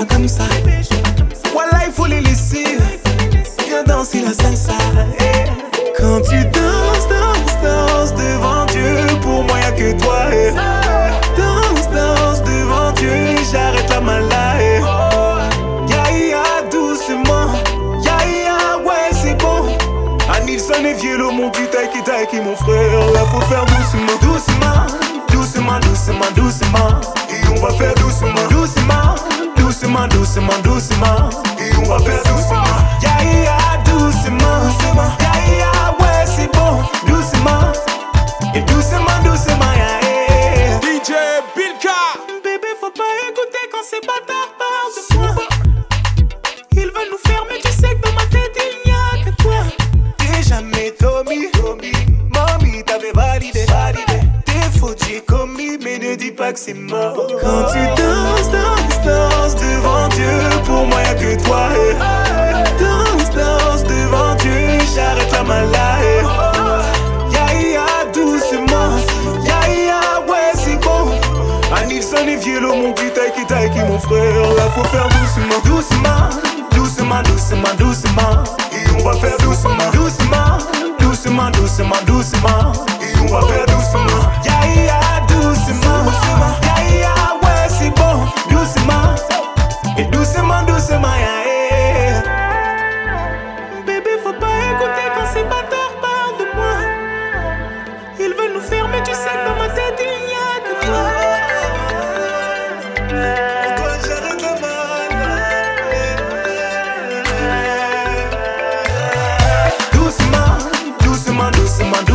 madame ça. Wallahi faut les laisser Viens danser la salsa. Quand tu danses, danses, danses devant Dieu Pour moi y'a que toi. Danse, danse devant Dieu J'arrête la malade Ya ya doucement. Ya ya ouais c'est bon. Anilson et Vielo mon petit taiki taiki mon frère. Là faut faire doucement, doucement. Doucement, doucement, doucement. bâtards parlent de moi. Ils nous fermer, tu sais que dans ma tête il n'y a que toi. T'es jamais Tommy, Tommy. Mommy t'avais validé, validé. T'es faux, j'ai commis, mais ne dis pas que c'est mort. Quand tu danses, danses, danses devant Dieu, pour moi y'a que toi. frère, là faut faire doucement, doucement, doucement, doucement, doucement. Et on va faire doucement, doucement, doucement, doucement, doucement. Et on va faire doucement, ya yeah, ya, yeah, doucement. doucement.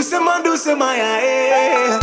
do some, do some, yeah.